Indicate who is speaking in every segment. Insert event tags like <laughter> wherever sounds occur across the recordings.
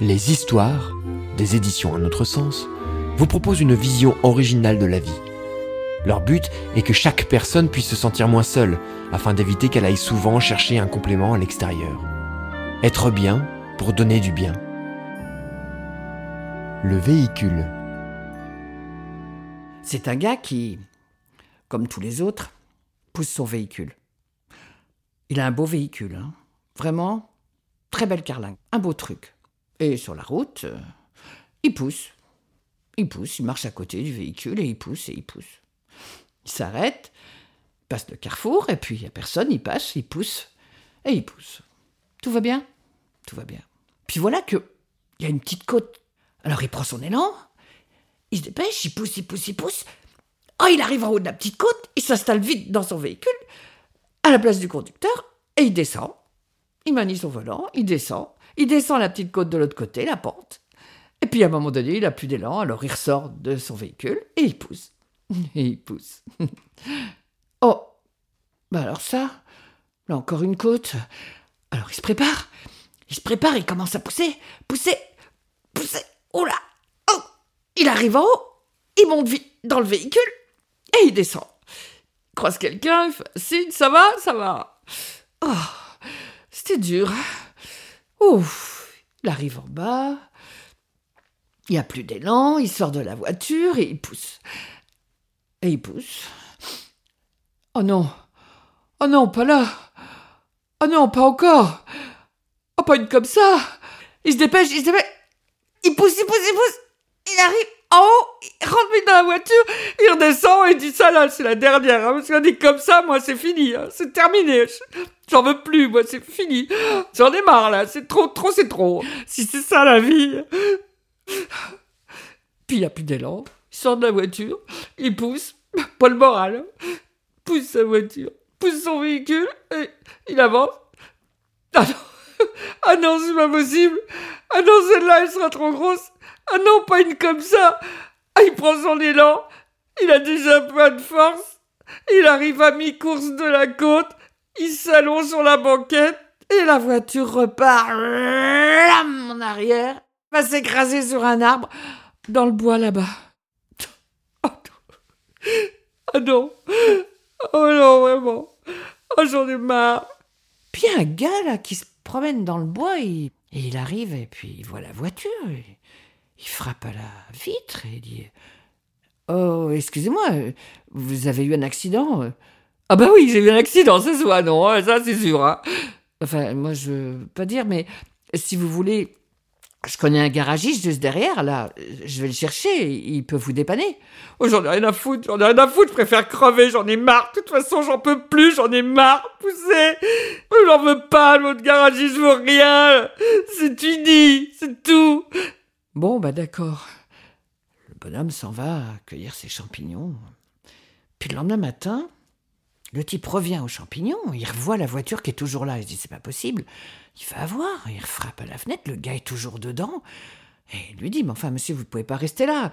Speaker 1: Les histoires, des éditions Un autre sens, vous proposent une vision originale de la vie. Leur but est que chaque personne puisse se sentir moins seule, afin d'éviter qu'elle aille souvent chercher un complément à l'extérieur. Être bien pour donner du bien. Le véhicule.
Speaker 2: C'est un gars qui, comme tous les autres, pousse son véhicule. Il a un beau véhicule, hein. vraiment, très belle carlingue, un beau truc. Et sur la route, euh, il pousse. Il pousse, il marche à côté du véhicule et il pousse et il pousse. Il s'arrête, passe le carrefour, et puis il n'y a personne, il passe, il pousse, et il pousse. Tout va bien? Tout va bien. Puis voilà que il y a une petite côte. Alors il prend son élan, il se dépêche, il pousse, il pousse, il pousse. Oh, il arrive en haut de la petite côte, il s'installe vite dans son véhicule, à la place du conducteur, et il descend. Il manie son volant, il descend, il descend la petite côte de l'autre côté, la pente. Et puis à un moment donné, il n'a plus d'élan, alors il ressort de son véhicule et il pousse. <laughs> Et il pousse. <laughs> oh Bah alors ça, là encore une côte. Alors il se prépare. Il se prépare, il commence à pousser, pousser, pousser. Oh là Oh Il arrive en haut, il monte vite dans le véhicule et il descend. Il croise quelqu'un, signe, ça va, ça va. Oh, c'était dur. Ouf Il arrive en bas. Il n'y a plus d'élan, il sort de la voiture et il pousse. Et il pousse. Oh non Oh non, pas là Oh non, pas encore Oh, pas une comme ça Il se dépêche, il se dépêche Il pousse, il pousse, il pousse Il arrive en haut, rentre dans la voiture, il redescend et dit ça là, c'est la dernière. Hein, parce qu'on dit comme ça, moi c'est fini, hein, c'est terminé. <laughs> J'en veux plus, moi c'est fini. <laughs> J'en ai marre là, c'est trop, trop, c'est trop. Si c'est ça la vie. <laughs> Puis il n'y a plus d'élan. Il sort de la voiture, il pousse, pas le moral, pousse sa voiture, pousse son véhicule, et il avance. Ah non, ah non c'est pas possible. Ah non, celle-là, elle sera trop grosse. Ah non, pas une comme ça. Ah, il prend son élan, il a déjà pas de force. Il arrive à mi-course de la côte, il s'allonge sur la banquette, et la voiture repart en arrière, va s'écraser sur un arbre dans le bois là-bas. Oh non. Oh non, vraiment. Oh, j'en ai marre. Puis un gars là qui se promène dans le bois et, il arrive et puis il voit la voiture. Il frappe à la vitre et dit Oh, excusez-moi, vous avez eu un accident? Ah bah oui, j'ai eu un accident, c'est soit non, hein, ça c'est sûr. Hein. Enfin, moi je veux pas dire, mais si vous voulez, je connais un garagiste juste derrière, là. Je vais le chercher, il peut vous dépanner. Oh, j'en ai rien à foutre, j'en ai rien à foutre, je préfère crever, j'en ai marre. De toute façon, j'en peux plus, j'en ai marre. Poussez. J'en veux pas, l'autre garagiste, je veux rien. C'est fini, c'est tout. Bon, bah d'accord. Le bonhomme s'en va cueillir ses champignons. Puis le lendemain matin, le type revient aux champignons, il revoit la voiture qui est toujours là. Il se dit, c'est pas possible. Il va voir, il frappe à la fenêtre, le gars est toujours dedans. Et il lui dit, mais enfin, monsieur, vous pouvez pas rester là.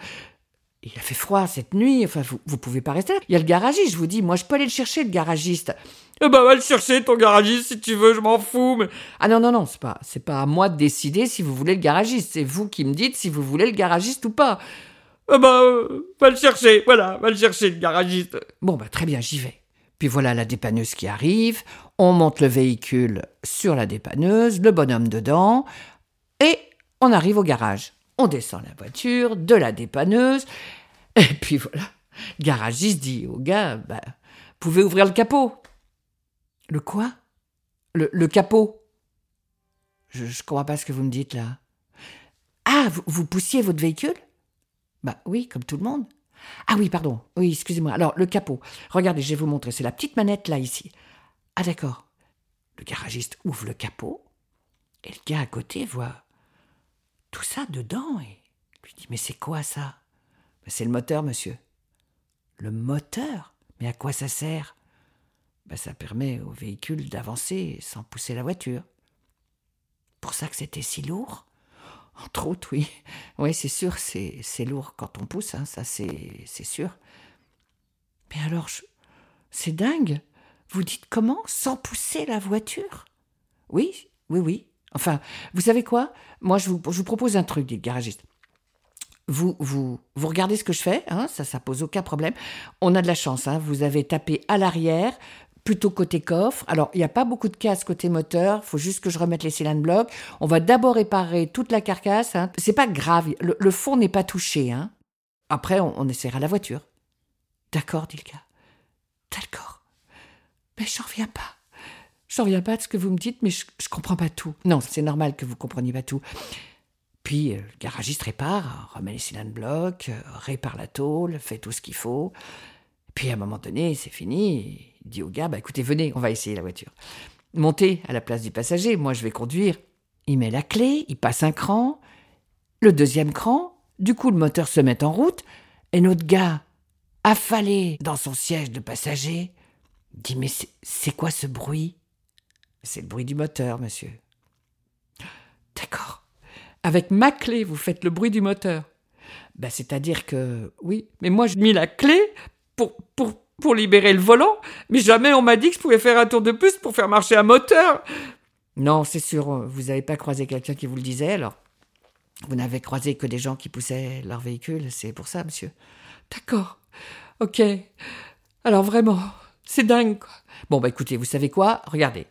Speaker 2: Il a fait froid cette nuit, enfin, vous, vous pouvez pas rester là. Il y a le garagiste, je vous dis, moi, je peux aller le chercher, le garagiste. Eh ben, va le chercher, ton garagiste, si tu veux, je m'en fous, mais... Ah non, non, non, c'est pas, c'est pas à moi de décider si vous voulez le garagiste. C'est vous qui me dites si vous voulez le garagiste ou pas. Eh ben, va le chercher, voilà, va le chercher, le garagiste. Bon, bah, très bien, j'y vais. Puis voilà la dépanneuse qui arrive, on monte le véhicule sur la dépanneuse, le bonhomme dedans, et on arrive au garage. On descend la voiture de la dépanneuse, et puis voilà, le garagiste dit au gars, bah, pouvez ouvrir le capot. Le quoi? Le, le, capot Je ne comprends pas ce que vous me dites là. Ah, vous, poussiez votre véhicule? Bah oui, comme tout le monde. Ah oui, pardon. Oui, excusez-moi. Alors, le capot. Regardez, je vais vous montrer. C'est la petite manette là, ici. Ah d'accord. Le garagiste ouvre le capot et le gars à côté voit tout ça dedans et lui dit Mais c'est quoi ça? Ben, C'est le moteur, monsieur. Le moteur? Mais à quoi ça sert? Ben, Ça permet au véhicule d'avancer sans pousser la voiture. Pour ça que c'était si lourd? Entre autres, oui. <laughs> Oui, c'est sûr, c'est, lourd quand on pousse, hein, ça c'est, sûr. Mais alors, c'est dingue. Vous dites comment? Sans pousser la voiture? Oui, oui, oui. Enfin, vous savez quoi? Moi, je vous, propose un truc, dit le garagiste. Vous, vous, vous regardez ce que je fais, hein, ça, ça pose aucun problème. On a de la chance, hein, vous avez tapé à l'arrière, plutôt côté coffre. Alors, il n'y a pas beaucoup de casse côté moteur, faut juste que je remette les cylindres blocs. On va d'abord réparer toute la carcasse. Hein. C'est pas grave, le, fond n'est pas touché. Hein. Après, on, on essaiera la voiture. D'accord, dit le gars. D'accord. Mais j'en reviens pas. J'en reviens pas de ce que vous me dites, mais je, je comprends pas tout. Non, c'est normal que vous compreniez pas tout. Puis euh, le garagiste répare, remet les cylindres blocs, euh, répare la tôle, fait tout ce qu'il faut. Puis à un moment donné, c'est fini. Il dit au gars, bah écoutez, venez, on va essayer la voiture. Montez à la place du passager, moi je vais conduire. Il met la clé, il passe un cran, le deuxième cran, du coup le moteur se met en route, et notre gars, affalé dans son siège de passager, dit mais c'est quoi ce bruit? C'est le bruit du moteur, monsieur. D'accord. Avec ma clé, vous faites le bruit du moteur. Ben, c'est-à-dire que, oui, mais moi, j'ai mis la clé pour, pour, pour libérer le volant, mais jamais on m'a dit que je pouvais faire un tour de plus pour faire marcher un moteur. Non, c'est sûr, vous n'avez pas croisé quelqu'un qui vous le disait, alors. Vous n'avez croisé que des gens qui poussaient leur véhicule, c'est pour ça, monsieur. D'accord. Ok. Alors vraiment, c'est dingue, quoi. Bon, bah écoutez, vous savez quoi? Regardez.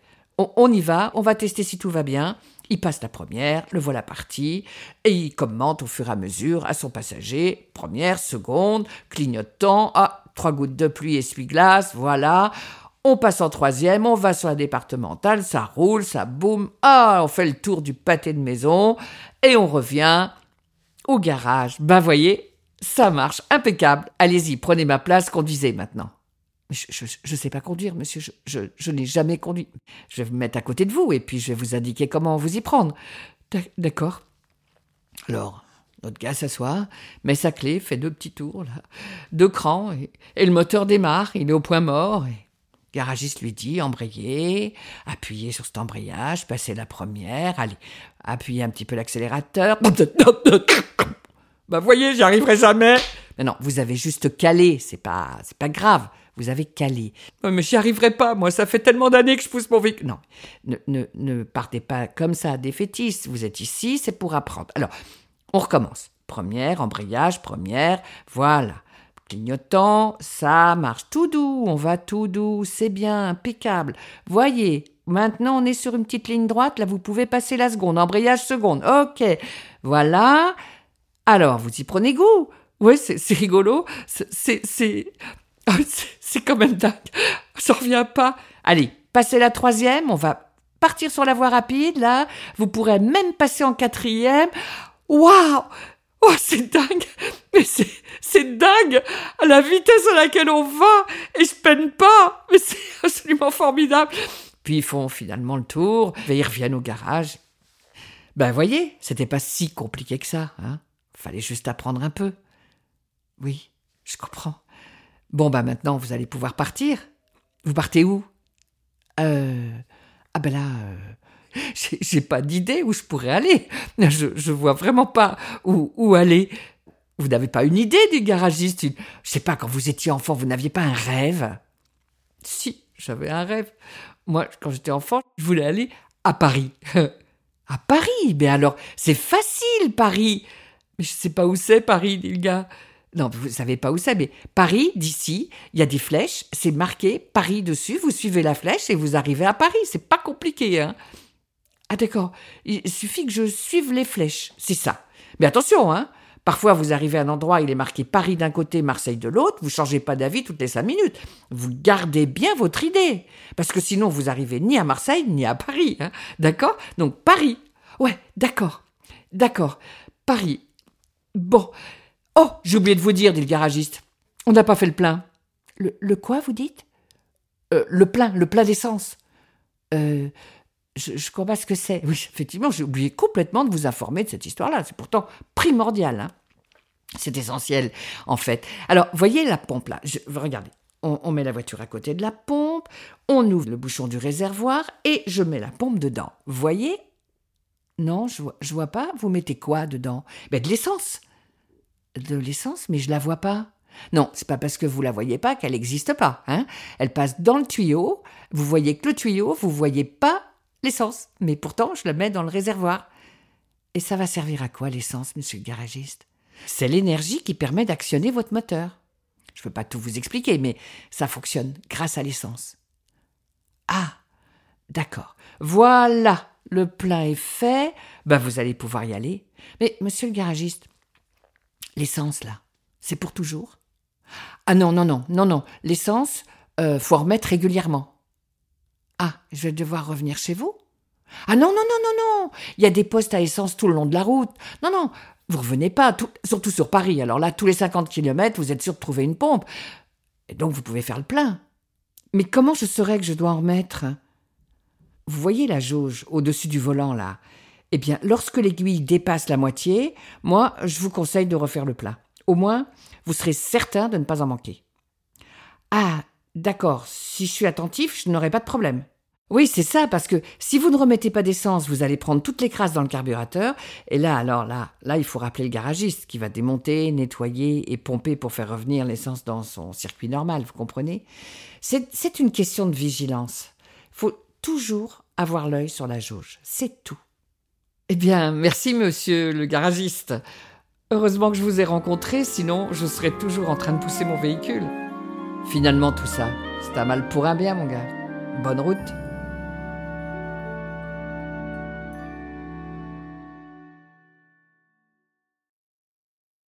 Speaker 2: On, y va, on va tester si tout va bien. Il passe la première, le voilà parti, et il commente au fur et à mesure à son passager. Première, seconde, clignotant, ah, trois gouttes de pluie, essuie-glace, voilà. On passe en troisième, on va sur la départementale, ça roule, ça boum, ah, on fait le tour du pâté de maison, et on revient au garage. Ben voyez, ça marche, impeccable. Allez-y, prenez ma place, conduisez maintenant. Je, je sais pas conduire, monsieur, je, je, je n'ai jamais conduit. Je vais me mettre à côté de vous et puis je vais vous indiquer comment vous y prendre. D'ac- D'accord. Alors, notre gars s'assoit, met sa clé, fait deux petits tours, là, deux crans, et, le moteur démarre, il est au point mort. Et garagiste lui dit embrayer, appuyer sur cet embrayage, passer la première, allez, appuyer un petit peu l'accélérateur. Bah voyez, j'y arriverai jamais. Mais non, vous avez juste calé, c'est pas, c'est pas grave. Vous avez calé. Mais j'y arriverai pas, moi, ça fait tellement d'années que je pousse mon véhicule. Non, ne, ne, ne partez pas comme ça, défaitiste. Vous êtes ici, c'est pour apprendre. Alors, on recommence. Première, embrayage, première, voilà. Clignotant, ça marche tout doux, on va tout doux, c'est bien, impeccable. Voyez, maintenant on est sur une petite ligne droite, là vous pouvez passer la seconde, embrayage seconde, ok. Voilà. Alors, vous y prenez goût. C'est c'est rigolo, c'est- <laughs> c'est... quand même dingue. J'en reviens pas. Allez, passez la troisième, on va partir sur la voie rapide, là. Vous pourrez même passer en quatrième. Waouh Oh, c'est dingue Mais c'est, c'est dingue À la vitesse à laquelle on va Et je peine pas Mais c'est <laughs> absolument formidable Puis ils font finalement le tour, ils reviennent au garage. Ben voyez, c'était pas si compliqué que ça, hein Fallait juste apprendre un peu. Oui, je comprends. Bon, bah maintenant, vous allez pouvoir partir. Vous partez où? Euh... Ah ben là... euh, j'ai- pas d'idée où je pourrais aller. Je, vois vraiment pas où, aller. Vous n'avez pas une idée du garagiste Je sais pas, quand vous étiez enfant, vous n'aviez pas un rêve? Si, j'avais un rêve. Moi, quand j'étais enfant, je voulais aller à Paris. <laughs> à Paris? Mais alors, c'est facile, Paris Mais je sais pas où c'est, Paris, dit le gars. Non, vous savez pas où c'est, mais Paris, d'ici, il y a des flèches, c'est marqué Paris dessus, vous suivez la flèche et vous arrivez à Paris. C'est pas compliqué, hein Ah d'accord, il suffit que je suive les flèches, c'est ça. Mais attention, hein Parfois, vous arrivez à un endroit, il est marqué Paris d'un côté, Marseille de l'autre, vous changez pas d'avis toutes les cinq minutes. Vous gardez bien votre idée. Parce que sinon, vous arrivez ni à Marseille, ni à Paris, hein D'accord? Donc, Paris. Ouais, d'accord. D'accord. Paris. Bon. Oh, j'ai oublié de vous dire, dit le garagiste. On n'a pas fait le plein. Le, le quoi, vous dites? Euh, Le plein, le plein d'essence. Euh, je, je crois pas ce que c'est. Oui, effectivement, j'ai oublié complètement de vous informer de cette histoire-là. C'est pourtant primordial. Hein. C'est essentiel, en fait. Alors, voyez la pompe là. Je, regardez. On, on met la voiture à côté de la pompe, on ouvre le bouchon du réservoir et je mets la pompe dedans. Voyez? Non, je, vois- je vois pas. Vous mettez quoi dedans? Ben, De l'essence. De l'essence, mais je la vois pas. Non, c'est pas parce que vous la voyez pas qu'elle n'existe pas. Hein Elle passe dans le tuyau. Vous voyez que le tuyau, vous voyez pas l'essence. Mais pourtant, je la mets dans le réservoir. Et ça va servir à quoi l'essence, monsieur le garagiste? C'est l'énergie qui permet d'actionner votre moteur. Je ne peux pas tout vous expliquer, mais ça fonctionne grâce à l'essence. Ah, d'accord. Voilà, le plein est fait. Ben, vous allez pouvoir y aller. Mais, monsieur le garagiste, l'essence, là, c'est pour toujours Ah non, non, non, non, non. L'essence, euh, faut en remettre régulièrement. Ah, je vais devoir revenir chez vous? Ah non, non, non, non, non Il y a des postes à essence tout le long de la route. Non, non, vous revenez pas, surtout sur Paris. Alors là, tous les 50 kilomètres, vous êtes sûr de trouver une pompe. Et donc, vous pouvez faire le plein. Mais comment je saurais que je dois en remettre? Vous voyez la jauge au-dessus du volant, là? Eh bien, lorsque l'aiguille dépasse la moitié, moi, je vous conseille de refaire le plein. Au moins, vous serez certain de ne pas en manquer. Ah, d'accord, si je suis attentif, je n'aurai pas de problème. Oui, c'est ça, parce que si vous ne remettez pas d'essence, vous allez prendre toutes les crasses dans le carburateur, et là, alors là, là, il faut rappeler le garagiste qui va démonter, nettoyer et pomper pour faire revenir l'essence dans son circuit normal, vous comprenez? C'est une question de vigilance. Il faut toujours avoir l'œil sur la jauge, c'est tout. Eh bien, merci monsieur le garagiste. Heureusement que je vous ai rencontré, sinon je serais toujours en train de pousser mon véhicule. Finalement, tout ça, c'est un mal pour un bien, mon gars. Bonne route.